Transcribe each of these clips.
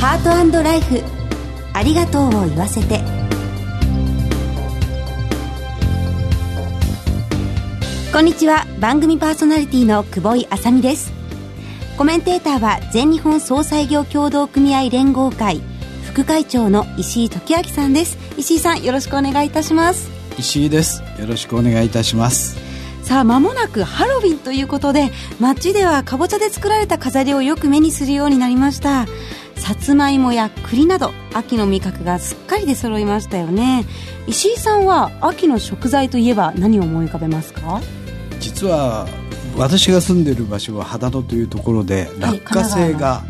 ハートライフ。ありがとうを言わせて。こんにちは。番組パーソナリティの久保井あさみです。コメンテーターは全日本総裁業協同組合連合会副会長の石井時明さんです。石井さんよろしくお願いいたします。石井です。よろしくお願いいたします。さあ間もなくハロウィンということで街ではかぼちゃで作られた飾りをよく目にするようになりましたさつまいもや栗など秋の味覚がすっかり出揃いましたよね。石井さんは秋の食材といえば何を思い浮かべますか？実は私が住んでいる場所は秦野というところで落花生が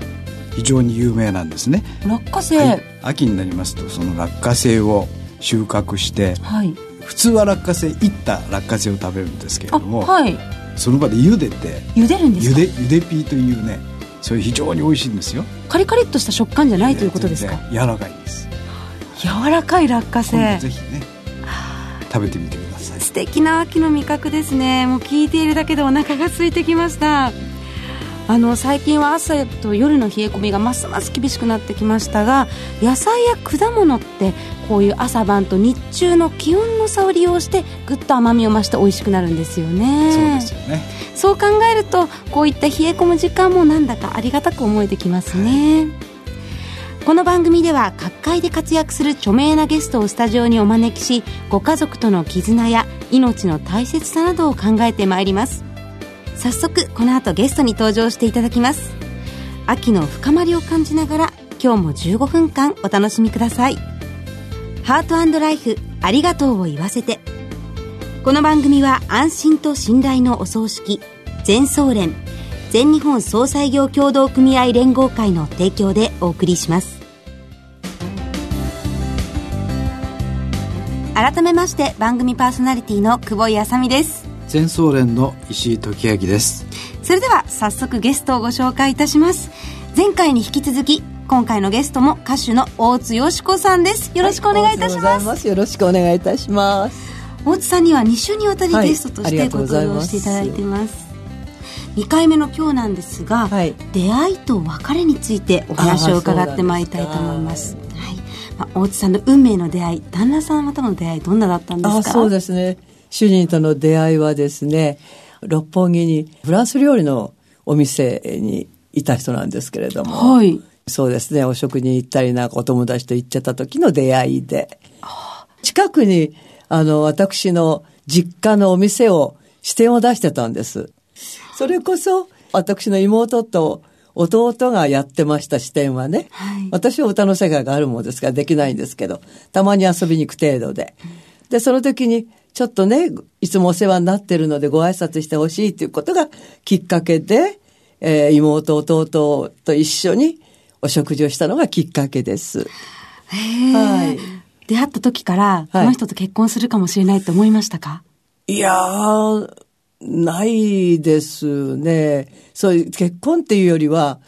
非常に有名なんですね。落花生、はい、秋になりますとその落花生を収穫して、はい、普通は落花生いった落花生を食べるんですけれども、はい、その場で茹でて茹でるんですか？茹で茹でピーというねそれ非常に美味しいんですよ。カリカリっとした食感じゃないということですか？柔らかいです。柔らかい落花生。ぜひね食べてみてください。素敵な秋の味覚ですね。もう聞いているだけでお腹が空いてきましたあの最近は朝と夜の冷え込みがますます厳しくなってきましたが野菜や果物ってこういう朝晩と日中の気温の差を利用してぐっと甘みを増して美味しくなるんですよね。そうですよね。そう考えるとこういった冷え込む時間もなんだかありがたく思えてきますね、はいこの番組では各界で活躍する著名なゲストをスタジオにお招きしご家族との絆や命の大切さなどを考えてまいります早速この後ゲストに登場していただきます。秋の深まりを感じながら今日も15分間お楽しみください。ハートライフありがとうを言わせて。この番組は安心と信頼のお葬式全総連全日本総裁業協同組合連合会の提供でお送りします。改めまして番組パーソナリティの久保井あさみです。全総連の石井時明です。それでは早速ゲストをご紹介いたします。前回に引き続き今回のゲストも歌手の大津よしこさんです。よろしくお願いいたします。はい、よろしくお願いいたします。大津さんには2週にわたりゲストとしてご登場していただいています。2回目の今日なんですが、はい、出会いと別れについてお話を伺ってまいりたいと思います。はい。まあ、大津さんの運命の出会い旦那さんとの出会いどんなだったんですか？そうですね主人との出会いはですね六本木にフランス料理のお店にいた人なんですけれども、はい、そうですねお食に行ったりなんかお友達と行っちゃった時の出会いで近くにあの私の実家のお店を支店を出してたんです。それこそ、私の妹と弟がやってました支店はね、はい、私は歌の世界があるものですからできないんですけど、たまに遊びに行く程度で。で、その時に、ちょっとね、いつもお世話になってるのでご挨拶してほしいということがきっかけで、えー、妹、弟と一緒にお食事をしたのがきっかけです。はい。出会った時から、この人と結婚するかもしれないって思いましたか、はい、いやー、ないですね。そういう結婚っていうよりは、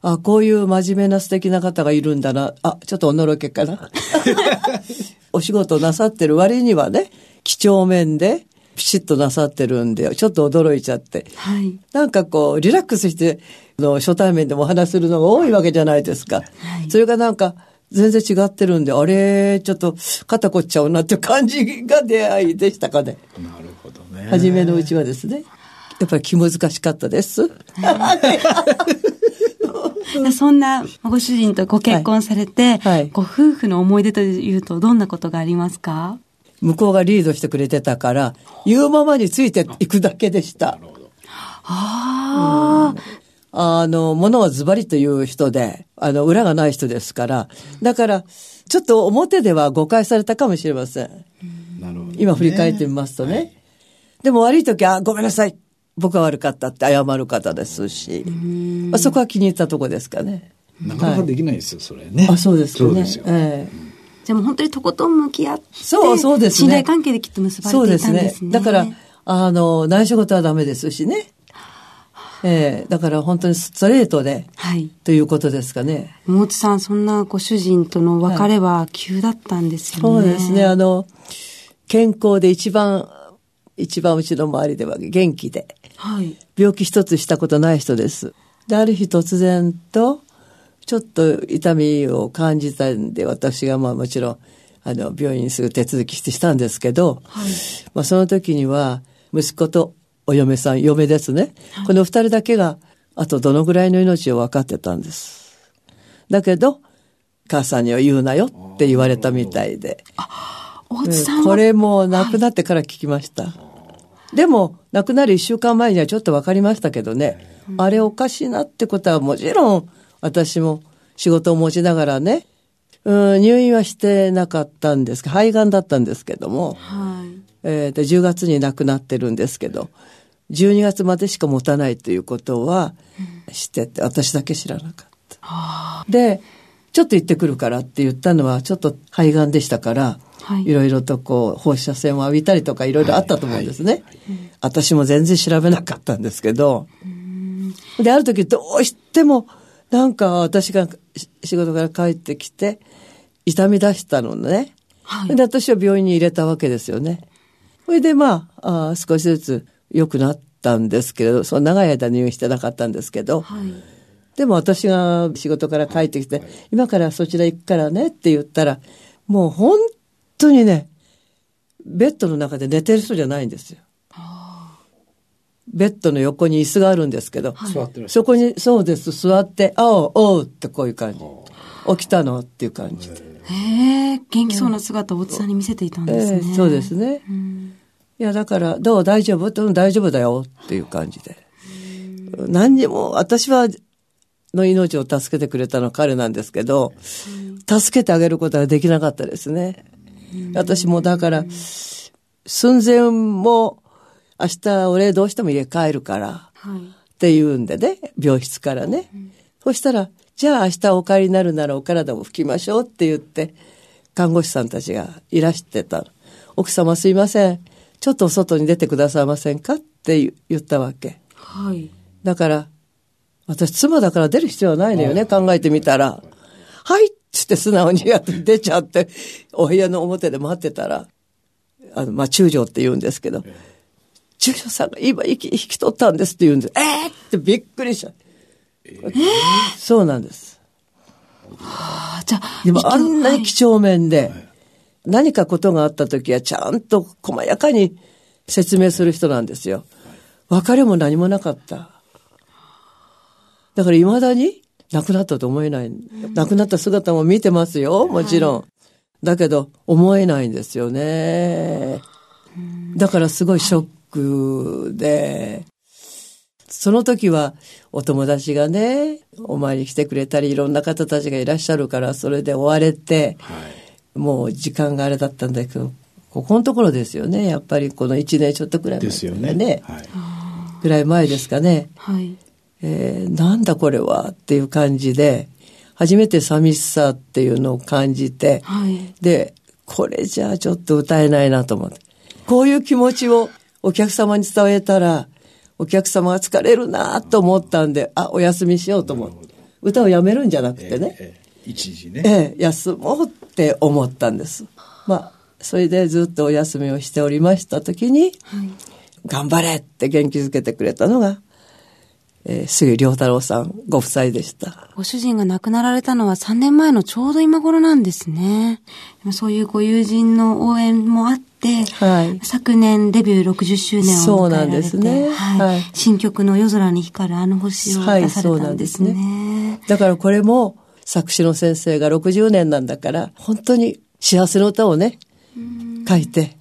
あ、こういう真面目な素敵な方がいるんだな。あ、ちょっとおのろけかな。お仕事なさってる割にはね、几帳面で、ピシッとなさってるんで、ちょっと驚いちゃって。はい。なんかこう、リラックスして、の初対面でもお話するのが多いわけじゃないですか。はい。それがなんか、全然違ってるんで、あれ、ちょっと肩こっちゃうなっていう感じが出会いでしたかね。なるほどね。初めのうちはですね。やっぱり気難しかったです。そんなご主人とご結婚されて、はいはい、ご夫婦の思い出というとどんなことがありますか？向こうがリードしてくれてたから、言うままについていくだけでした。ああ、あの、ものはズバリという人で、あの、裏がない人ですから、だから、ちょっと表では誤解されたかもしれません。なるほど、ね、今振り返ってみますとね。はい、でも悪い時は、ごめんなさい。僕は悪かったって謝る方ですし、まあ、そこは気に入ったとこですかね。なかなかできないですよ、それね。あ、そうですね。そうですよ。ええじゃあもう本当にとことん向き合って、そう、そうですね。信頼関係できっと結ばれていたんですね。そうですね。だから、あの、内緒事はダメですしね。ええー、だから本当にストレートで、はい、ということですかね。大津さん、そんなご主人との別れは急だったんですよね。はい、そうですね。あの、健康で一番、一番うちの周りでは元気で、はい、病気一つしたことない人です。で、ある日突然と、ちょっと痛みを感じたんで、私がまあもちろん、あの、病院にすぐ手続きしてしたんですけど、はい、まあその時には、息子とお嫁さん、嫁ですね。はい、この二人だけが、あとどのぐらいの命を分かってたんです。だけど、母さんには言うなよって言われたみたいで。あ、大津さんこれも亡くなってから聞きました。はい、でも、亡くなる一週間前にはちょっと分かりましたけどね、うん、あれおかしいなってことはもちろん、私も仕事を持ちながらね、うん、入院はしてなかったんです肺がんだったんですけども、はい、えー、で10月に亡くなってるんですけど、12月までしか持たないということは知ってて、私だけ知らなかった。で、ちょっと行ってくるからって言ったのは、ちょっと肺がんでしたから、はい、いろいろとこう、放射線を浴びたりとかいろいろあったと思うんですね。はい。はい、私も全然調べなかったんですけど、で、ある時どうしてもなんか私が仕事から帰ってきて、痛み出したのね。はい、で、私は病院に入れたわけですよね。それでまあ、あ少しずつ良くなったんですけれど、その長い間入院してなかったんですけど、はい、でも私が仕事から帰ってきて、今からそちら行くからねって言ったら、もう本当にね、ベッドの中で寝てる人じゃないんですよ。ベッドの横に椅子があるんですけど、はい、そこに、そうです、座って、あお、おうってこういう感じ。起きたのっていう感じで。へえ、元気そうな姿を大津さんに見せていたんですね。えー、そうですね。うん、いや、だから、どう大丈夫？うん、大丈夫だよっていう感じで。何にも、私は、の命を助けてくれたのは彼なんですけど、助けてあげることはできなかったですね。私もだから、寸前も、明日俺どうしても家帰るから、って言うんでね、病室からね。そしたら、じゃあ明日お帰りになるならお体を拭きましょうって言って、看護師さんたちがいらしてた。奥様すいません。ちょっと外に出てくださいませんかって言ったわけ。はい。だから、私妻だから出る必要はないのよね、考えてみたら。はいっつって素直にやって出ちゃって、お部屋の表で待ってたら、あの、まあ、中将って言うんですけど、中将さんが今引き、引き取ったんですって言うんです。えー、ってびっくりした。えー、そうなんです。はあ、じゃあ。でもあんなに几帳面で、何かことがあった時はちゃんと細やかに説明する人なんですよ。別れも何もなかった。だから未だに亡くなったと思えない。亡くなった姿も見てますよ、もちろん。だけど、思えないんですよね。だからすごいショックで、その時はお友達がね、お参り来てくれたり、いろんな方たちがいらっしゃるから、それで追われて、はい、もう時間があれだったんだけど、ここのところですよね。やっぱりこの1年ちょっとくらい前ですよね。ねはい、ぐらい前ですかね。はい、えー、なんだこれはっていう感じで、初めて寂しさっていうのを感じて、はい、で、これじゃあちょっと歌えないなと思って。こういう気持ちをお客様に伝えたら、お客様が疲れるなと思ったんで、あ、お休みしようと思って。歌をやめるんじゃなくてね。えー、一時ね。ええー、休もうって思ったんです。まあ、それでずっとお休みをしておりました時に、はい、頑張れって元気づけてくれたのが、えー、杉良太郎さんご夫妻でした。ご主人が亡くなられたのは3年前のちょうど今頃なんですね。そういうご友人の応援もあって、はい、昨年デビュー60周年を迎えられて、そうなんですね。はい、はい、新曲の夜空に光るあの星を出されたんですね。はい、そうなんですね。だからこれも作詞の先生が60年なんだから、本当に幸せの歌をね、書いて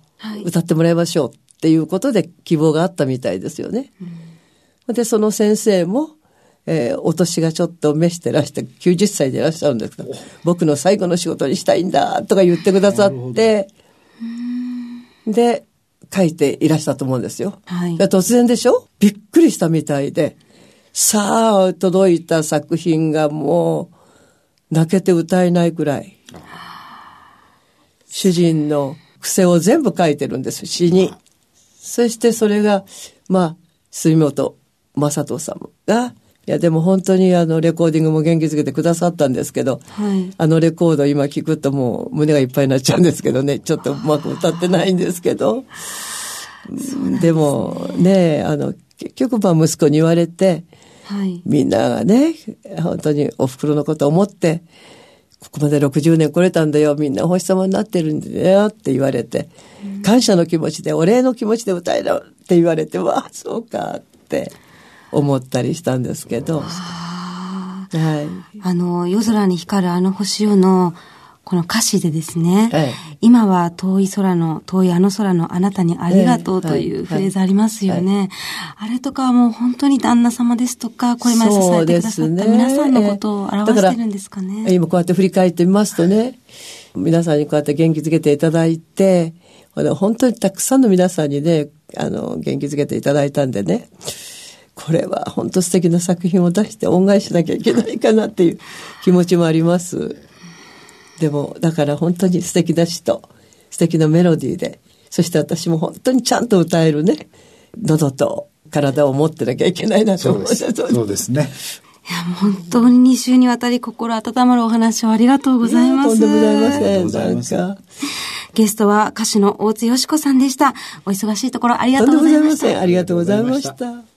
歌ってもらいましょうっていうことで希望があったみたいですよね。で、その先生も、えー、お年がちょっと召してらして、90歳でいらっしゃるんですけど、僕の最後の仕事にしたいんだ、とか言ってくださって、で、書いていらしたと思うんですよ。はい、突然でしょ？びっくりしたみたいで、さあ、届いた作品がもう、泣けて歌えないくらい。主人の癖を全部書いてるんです、詩に。そしてそれが、まあ、杉本正人さんが、いや、でも本当にあの、レコーディングも元気づけてくださったんですけど、はい、あのレコード今聞くともう胸がいっぱいになっちゃうんですけどね、ちょっとうまく歌ってないんですけど、ででもね、あの、結局まあ息子に言われて、はい、みんながね、本当にお袋のことを思って、ここまで60年来れたんだよ、みんなお星様になってるんだよって言われて、うん、感謝の気持ちで、お礼の気持ちで歌えろって言われて、わあ、そうかって思ったりしたんですけど。はい。あの、夜空に光るあの星よの、この歌詞でですね、はい、今は遠い空の、遠いあの空のあなたにありがとうというフレーズありますよね。あれとかはもう本当に旦那様ですとか、これまで支えてくださった皆さんのことを表してるんですかね。今こうやって振り返ってみますとね、皆さんにこうやって元気づけていただいて、本当にたくさんの皆さんにね、あの、元気づけていただいたんでね、これは本当素敵な作品を出して恩返ししなきゃいけないかなっていう気持ちもあります。でも、だから本当に素敵な詩と、素敵なメロディーで、そして私も本当にちゃんと歌えるね、喉と体を持ってなきゃいけないなと思って。そうですね。いや、本当に2週にわたり心温まるお話をありがとうございます。とんでもございません。なんか。ゲストは歌手の大津よし子さんでした。お忙しいところありがとうございました。とんでもございません。ありがとうございました。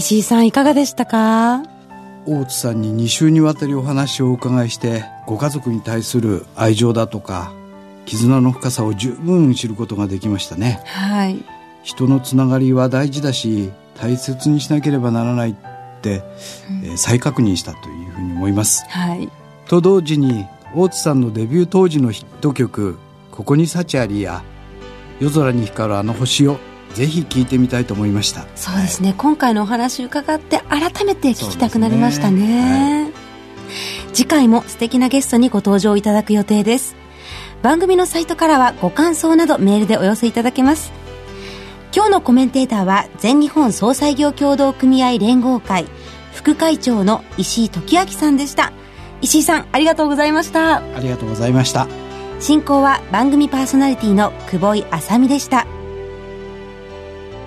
石井さんいかがでしたか？大津さんに2週にわたりお話をお伺いしてご家族に対する愛情だとか絆の深さを十分知ることができましたね。はい。人のつながりは大事だし大切にしなければならないって、うん、えー、再確認したというふうに思います、はい、と同時に大津さんのデビュー当時のヒット曲「ここに幸あり」や「夜空に光るあの星を」ぜひ聞いてみたいと思いました。そうですね、はい、今回のお話伺って改めて聞きたくなりましたね、ねはい、次回も素敵なゲストにご登場いただく予定です。番組のサイトからはご感想などメールでお寄せいただけます。今日のコメンテーターは全日本総裁業協同組合連合会副会長の石井時明さんでした。石井さんありがとうございました。ありがとうございました。進行は番組パーソナリティの久保井あさみでした